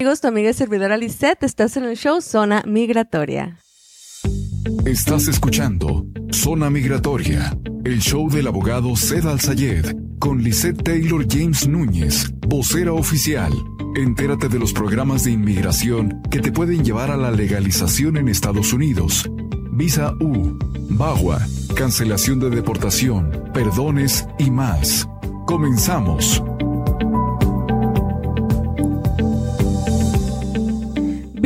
Amigos, tu amiga y servidora Lisette, estás en el show Zona Migratoria. Estás escuchando Zona Migratoria, el show del abogado Zed Al-Sayed con Lisette Taylor James Núñez, vocera oficial. Entérate de los programas de inmigración que te pueden llevar a la legalización en Estados Unidos. Visa U, BAGUA, cancelación de deportación, perdones y más. Comenzamos.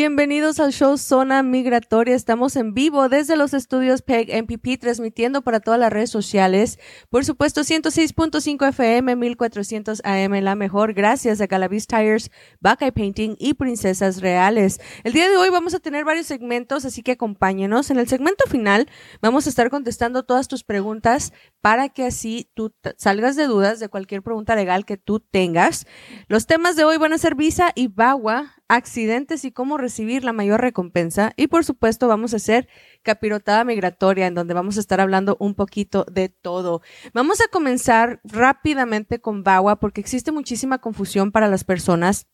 Bienvenidos al show Zona Migratoria. Estamos en vivo desde los estudios PEG MPP, transmitiendo para todas las redes sociales. Por supuesto, 106.5 FM, 1400 AM, la mejor. Gracias a Galavis Tires, Buckeye Painting y Princesas Reales. El día de hoy vamos a tener varios segmentos, así que acompáñenos. En el segmento final vamos a estar contestando todas tus preguntas para que así tú salgas de dudas de cualquier pregunta legal que tú tengas. Los temas de hoy van a ser visa y VAWA accidentes y cómo recibir la mayor recompensa. Y por supuesto vamos a hacer capirotada migratoria, en donde vamos a estar hablando un poquito de todo. Vamos a comenzar rápidamente con VAWA porque existe muchísima confusión para las personas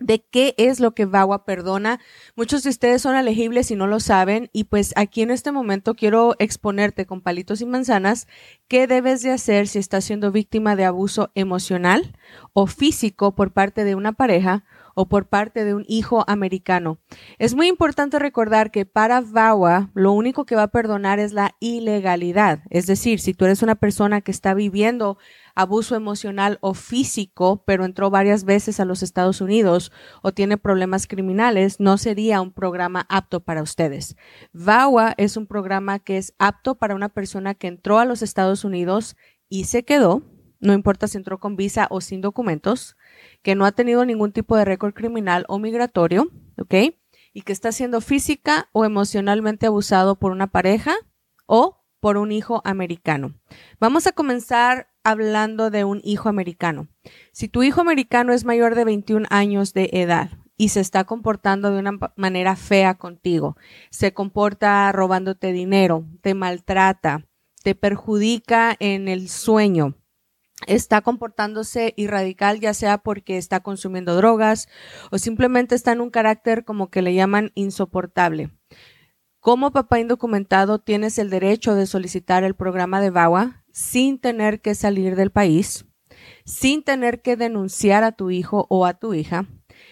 de qué es lo que VAWA perdona. Muchos de ustedes son elegibles y no lo saben y pues aquí en este momento quiero exponerte con palitos y manzanas qué debes de hacer si estás siendo víctima de abuso emocional o físico por parte de una pareja o por parte de un hijo americano. Es muy importante recordar que para VAWA lo único que va a perdonar es la ilegalidad. Es decir, si tú eres una persona que está viviendo abuso emocional o físico, pero entró varias veces a los Estados Unidos o tiene problemas criminales, no sería un programa apto para ustedes. VAWA es un programa que es apto para una persona que entró a los Estados Unidos y se quedó, no importa si entró con visa o sin documentos, que no ha tenido ningún tipo de récord criminal o migratorio, ¿ok? Y que está siendo física o emocionalmente abusado por una pareja o por un hijo americano. Vamos a comenzar hablando de un hijo americano. Si tu hijo americano es mayor de 21 años de edad y se está comportando de una manera fea contigo, se comporta robándote dinero, te maltrata, te perjudica en el sueño, está comportándose irradical, ya sea porque está consumiendo drogas o simplemente está en un carácter como que le llaman insoportable. Como papá indocumentado tienes el derecho de solicitar el programa de VAWA sin tener que salir del país, sin tener que denunciar a tu hijo o a tu hija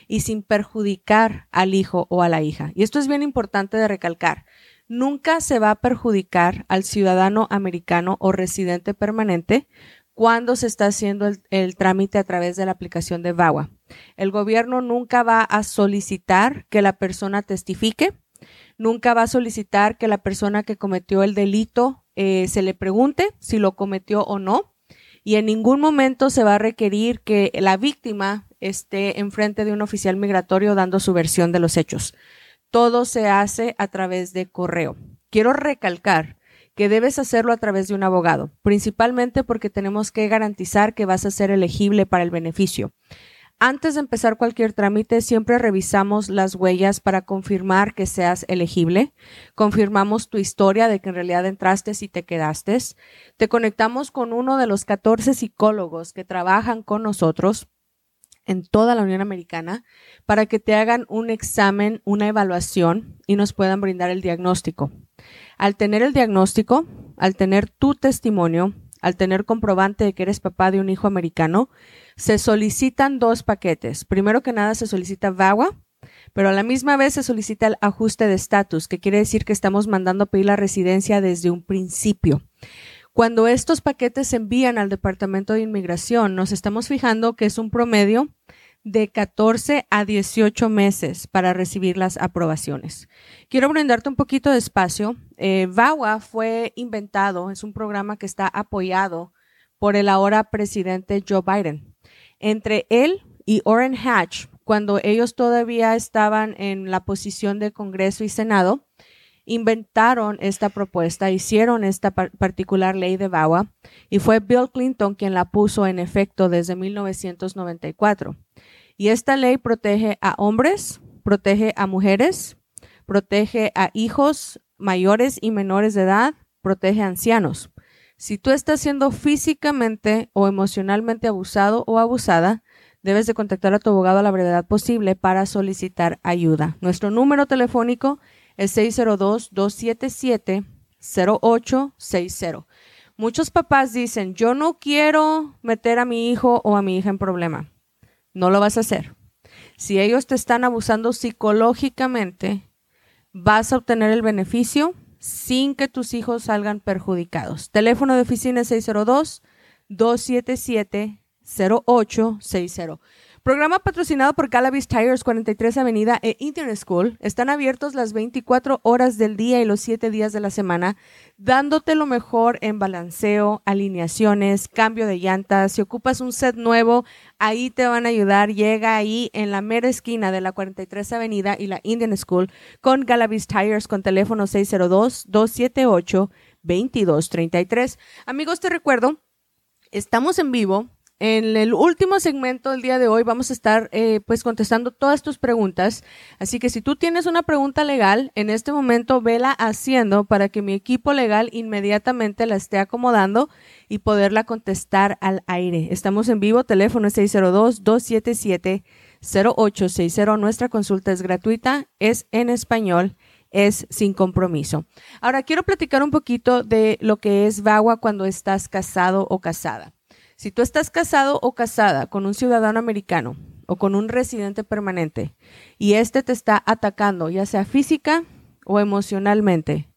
y sin perjudicar al hijo o a la hija. Y esto es bien importante de recalcar. Nunca se va a perjudicar al ciudadano americano o residente permanente cuando se está haciendo el, trámite a través de la aplicación de VAWA. El gobierno nunca va a solicitar que la persona testifique, nunca va a solicitar que la persona que cometió el delito eh, se le pregunte si lo cometió o no, y en ningún momento se va a requerir que la víctima esté enfrente de un oficial migratorio dando su versión de los hechos. Todo se hace a través de correo. Quiero recalcar que debes hacerlo a través de un abogado, principalmente porque tenemos que garantizar que vas a ser elegible para el beneficio. Antes de empezar cualquier trámite, siempre revisamos las huellas para confirmar que seas elegible. Confirmamos tu historia de que en realidad entraste y te quedaste. Te conectamos con uno de los 14 psicólogos que trabajan con nosotros en toda la Unión Americana para que te hagan un examen, una evaluación y nos puedan brindar el diagnóstico. Al tener el diagnóstico, al tener tu testimonio, al tener comprobante de que eres papá de un hijo americano, se solicitan dos paquetes. Primero que nada se solicita VAWA, pero a la misma vez se solicita el ajuste de estatus, que quiere decir que estamos mandando a pedir la residencia desde un principio. Cuando estos paquetes se envían al Departamento de Inmigración, nos estamos fijando que es un promedio de 14 a 18 meses para recibir las aprobaciones. Quiero brindarte un poquito de espacio. Eh, VAWA fue inventado, es un programa que está apoyado por el ahora presidente Joe Biden. Entre él y Orrin Hatch, cuando ellos todavía estaban en la posición de Congreso y Senado, inventaron esta propuesta, hicieron esta particular ley de VAWA y fue Bill Clinton quien la puso en efecto desde 1994. Y esta ley protege a hombres, protege a mujeres, protege a hijos mayores y menores de edad, protege a ancianos. Si tú estás siendo físicamente o emocionalmente abusado o abusada, debes de contactar a tu abogado a la brevedad posible para solicitar ayuda. Nuestro número telefónico es 602-277-0860. Muchos papás dicen, yo no quiero meter a mi hijo o a mi hija en problema. No lo vas a hacer. Si ellos te están abusando psicológicamente, vas a obtener el beneficio sin que tus hijos salgan perjudicados. Teléfono de oficina 602 277 0860. Programa patrocinado por Calavis Tires 43 Avenida e Internet School. Están abiertos las 24 horas del día y los 7 días de la semana, dándote lo mejor en balanceo, alineaciones, cambio de llantas. Si ocupas un set nuevo, ahí te van a ayudar. Llega ahí en la mera esquina de la 43 Avenida y la Indian School con Galavis Tires con teléfono 602-278-2233. Amigos, te recuerdo, estamos en vivo en el último segmento del día de hoy vamos a estar eh, pues contestando todas tus preguntas. Así que si tú tienes una pregunta legal, en este momento vela haciendo para que mi equipo legal inmediatamente la esté acomodando y poderla contestar al aire. Estamos en vivo, teléfono 602-277-0860. Nuestra consulta es gratuita, es en español es sin compromiso. Ahora quiero platicar un poquito de lo que es VAWA cuando estás casado o casada. Si tú estás casado o casada con un ciudadano americano o con un residente permanente y este te está atacando, ya sea física o emocionalmente,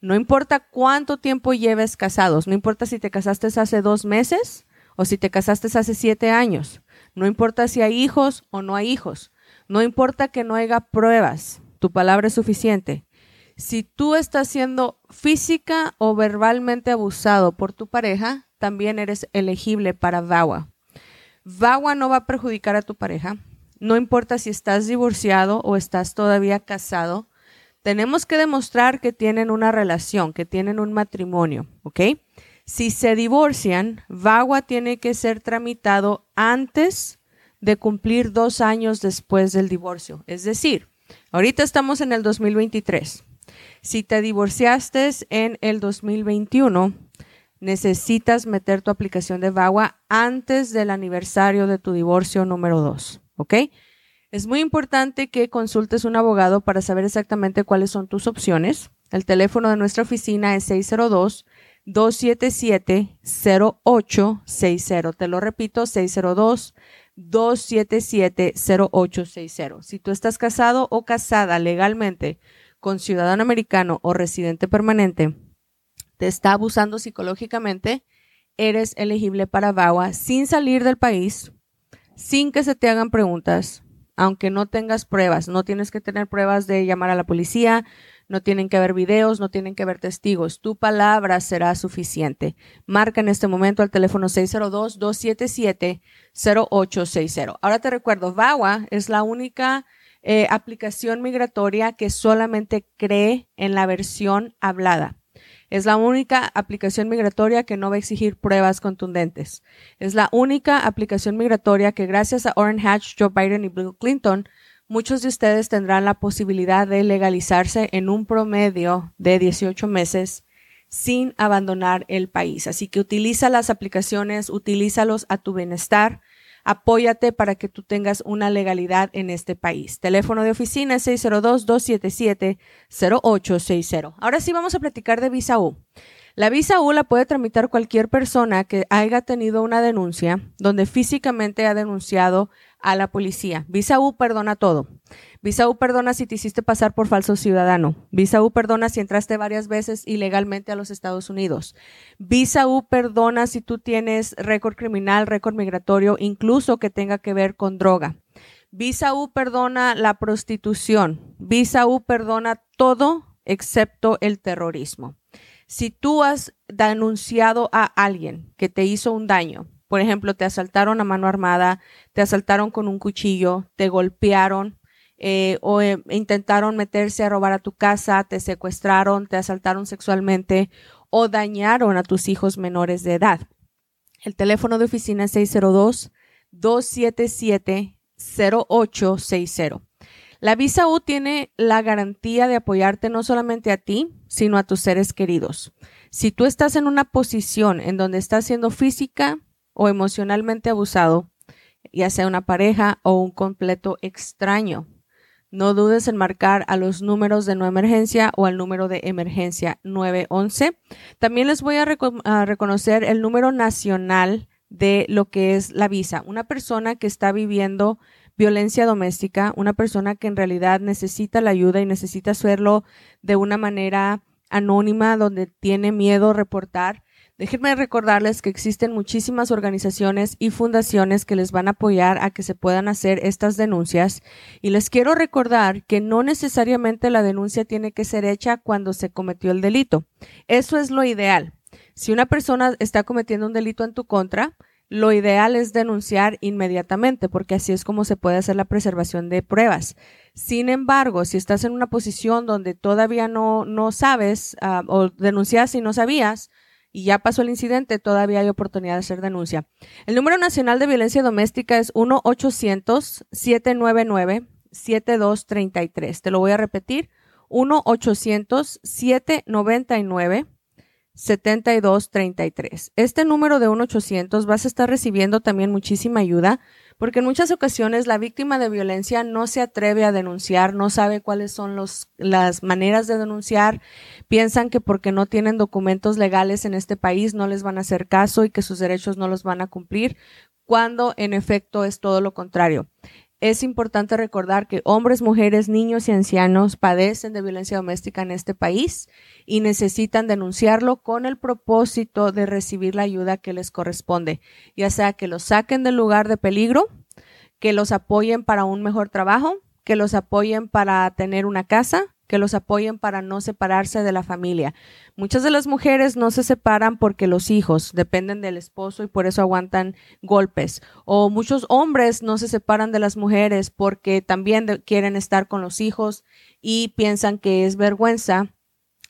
no importa cuánto tiempo lleves casados, no importa si te casaste hace dos meses o si te casaste hace siete años, no importa si hay hijos o no hay hijos, no importa que no haya pruebas, tu palabra es suficiente. Si tú estás siendo física o verbalmente abusado por tu pareja, también eres elegible para VAWA. VAWA no va a perjudicar a tu pareja. No importa si estás divorciado o estás todavía casado. Tenemos que demostrar que tienen una relación, que tienen un matrimonio, ¿ok? Si se divorcian, VAWA tiene que ser tramitado antes de cumplir dos años después del divorcio. Es decir, ahorita estamos en el 2023. Si te divorciaste en el 2021, necesitas meter tu aplicación de VAWA antes del aniversario de tu divorcio número 2, ¿ok? Es muy importante que consultes un abogado para saber exactamente cuáles son tus opciones. El teléfono de nuestra oficina es 602-277-0860. Te lo repito, 602-277-0860. Si tú estás casado o casada legalmente con ciudadano americano o residente permanente, te está abusando psicológicamente, eres elegible para VAWA sin salir del país, sin que se te hagan preguntas, aunque no tengas pruebas. No tienes que tener pruebas de llamar a la policía, no tienen que haber videos, no tienen que haber testigos. Tu palabra será suficiente. Marca en este momento al teléfono 602-277-0860. Ahora te recuerdo, VAWA es la única eh, aplicación migratoria que solamente cree en la versión hablada. Es la única aplicación migratoria que no va a exigir pruebas contundentes. Es la única aplicación migratoria que gracias a Orrin Hatch, Joe Biden y Bill Clinton, muchos de ustedes tendrán la posibilidad de legalizarse en un promedio de 18 meses sin abandonar el país. Así que utiliza las aplicaciones, utilízalos a tu bienestar apóyate para que tú tengas una legalidad en este país. Teléfono de oficina 602-277-0860. Ahora sí vamos a platicar de visa U. La visa U la puede tramitar cualquier persona que haya tenido una denuncia donde físicamente ha denunciado a la policía. Visa U perdona todo. Visa U perdona si te hiciste pasar por falso ciudadano. Visa U perdona si entraste varias veces ilegalmente a los Estados Unidos. Visa U perdona si tú tienes récord criminal, récord migratorio, incluso que tenga que ver con droga. Visa U perdona la prostitución. Visa U perdona todo excepto el terrorismo. Si tú has denunciado a alguien que te hizo un daño, por ejemplo, te asaltaron a mano armada, te asaltaron con un cuchillo, te golpearon eh, o eh, intentaron meterse a robar a tu casa, te secuestraron, te asaltaron sexualmente o dañaron a tus hijos menores de edad. El teléfono de oficina es 602-277-0860. La visa U tiene la garantía de apoyarte no solamente a ti, sino a tus seres queridos. Si tú estás en una posición en donde estás siendo física, o emocionalmente abusado, ya sea una pareja o un completo extraño. No dudes en marcar a los números de no emergencia o al número de emergencia 911. También les voy a, reconocer el número nacional de lo que es la visa. Una persona que está viviendo violencia doméstica, una persona que en realidad necesita la ayuda y necesita hacerlo de una manera anónima, donde tiene miedo reportar, Déjenme recordarles que existen muchísimas organizaciones y fundaciones que les van a apoyar a que se puedan hacer estas denuncias y les quiero recordar que no necesariamente la denuncia tiene que ser hecha cuando se cometió el delito. Eso es lo ideal. Si una persona está cometiendo un delito en tu contra, lo ideal es denunciar inmediatamente porque así es como se puede hacer la preservación de pruebas. Sin embargo, si estás en una posición donde todavía no, no sabes uh, o denuncias y no sabías, y ya pasó el incidente, todavía hay oportunidad de hacer denuncia. El número nacional de violencia doméstica es 1-800-799-7233. Te lo voy a repetir. 1-800-799. 7233. Este número de 1-800 vas a estar recibiendo también muchísima ayuda porque en muchas ocasiones la víctima de violencia no se atreve a denunciar, no sabe cuáles son los, las maneras de denunciar, piensan que porque no tienen documentos legales en este país no les van a hacer caso y que sus derechos no los van a cumplir, cuando en efecto es todo lo contrario. Es importante recordar que hombres, mujeres, niños y ancianos padecen de violencia doméstica en este país y necesitan denunciarlo con el propósito de recibir la ayuda que les corresponde, ya sea que los saquen del lugar de peligro, que los apoyen para un mejor trabajo, que los apoyen para tener una casa, que los apoyen para no separarse de la familia. Muchas de las mujeres no se separan porque los hijos dependen del esposo y por eso aguantan golpes. O muchos hombres no se separan de las mujeres porque también quieren estar con los hijos y piensan que es vergüenza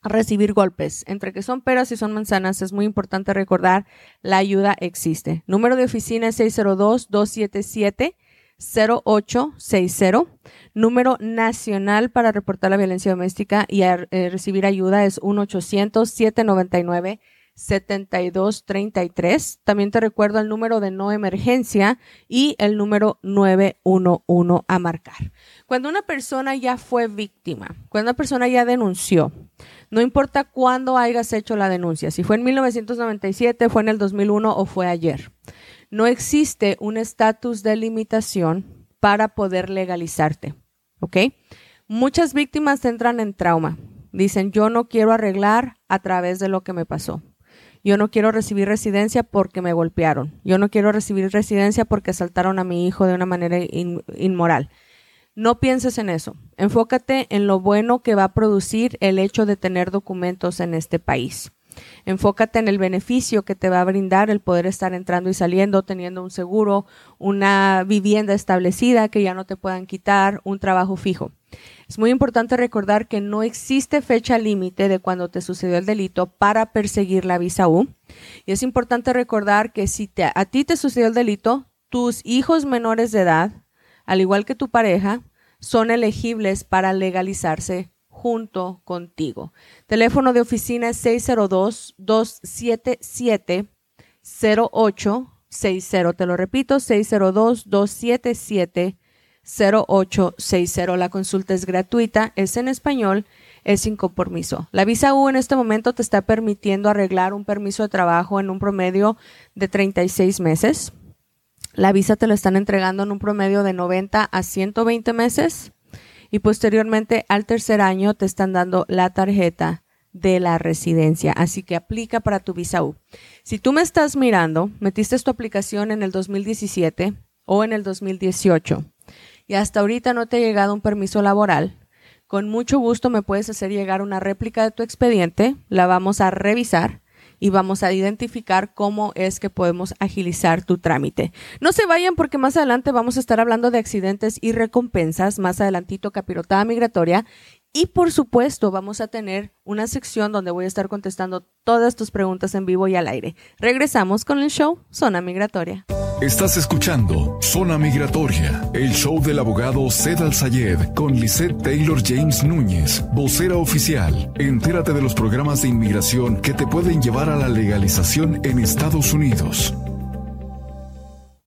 recibir golpes. Entre que son peras y son manzanas, es muy importante recordar la ayuda existe. Número de oficina es 602 277 0860. Número nacional para reportar la violencia doméstica y eh, recibir ayuda es 1-800-799. 7233. También te recuerdo el número de no emergencia y el número 911 a marcar. Cuando una persona ya fue víctima, cuando una persona ya denunció, no importa cuándo hayas hecho la denuncia, si fue en 1997, fue en el 2001 o fue ayer no existe un estatus de limitación para poder legalizarte. ¿Ok? Muchas víctimas entran en trauma. Dicen, yo no quiero arreglar a través de lo que me pasó. Yo no quiero recibir residencia porque me golpearon. Yo no quiero recibir residencia porque asaltaron a mi hijo de una manera inmoral. No pienses en eso. Enfócate en lo bueno que va a producir el hecho de tener documentos en este país. Enfócate en el beneficio que te va a brindar el poder estar entrando y saliendo, teniendo un seguro, una vivienda establecida que ya no te puedan quitar, un trabajo fijo. Es muy importante recordar que no existe fecha límite de cuando te sucedió el delito para perseguir la visa U. Y es importante recordar que si a ti te sucedió el delito, tus hijos menores de edad, al igual que tu pareja, son elegibles para legalizarse junto contigo. Teléfono de oficina es 602-277-0860. Te lo repito, 602-277-0860. La consulta es gratuita, es en español, es sin compromiso. La visa U en este momento te está permitiendo arreglar un permiso de trabajo en un promedio de 36 meses. La visa te la están entregando en un promedio de 90 a 120 meses y posteriormente al tercer año te están dando la tarjeta de la residencia. Así que aplica para tu visa U. Si tú me estás mirando, metiste tu aplicación en el 2017 o en el 2018 y hasta ahorita no te ha llegado un permiso laboral, con mucho gusto me puedes hacer llegar una réplica de tu expediente, la vamos a revisar y vamos a identificar cómo es que podemos agilizar tu trámite. No se vayan porque más adelante vamos a estar hablando de accidentes y recompensas, más adelantito capirotada migratoria y por supuesto vamos a tener una sección donde voy a estar contestando todas tus preguntas en vivo y al aire. Regresamos con el show Zona Migratoria. Estás escuchando Zona Migratoria, el show del abogado Zed Al-Sayed con Lisette Taylor James Núñez, vocera oficial. Entérate de los programas de inmigración que te pueden llevar a la legalización en Estados Unidos.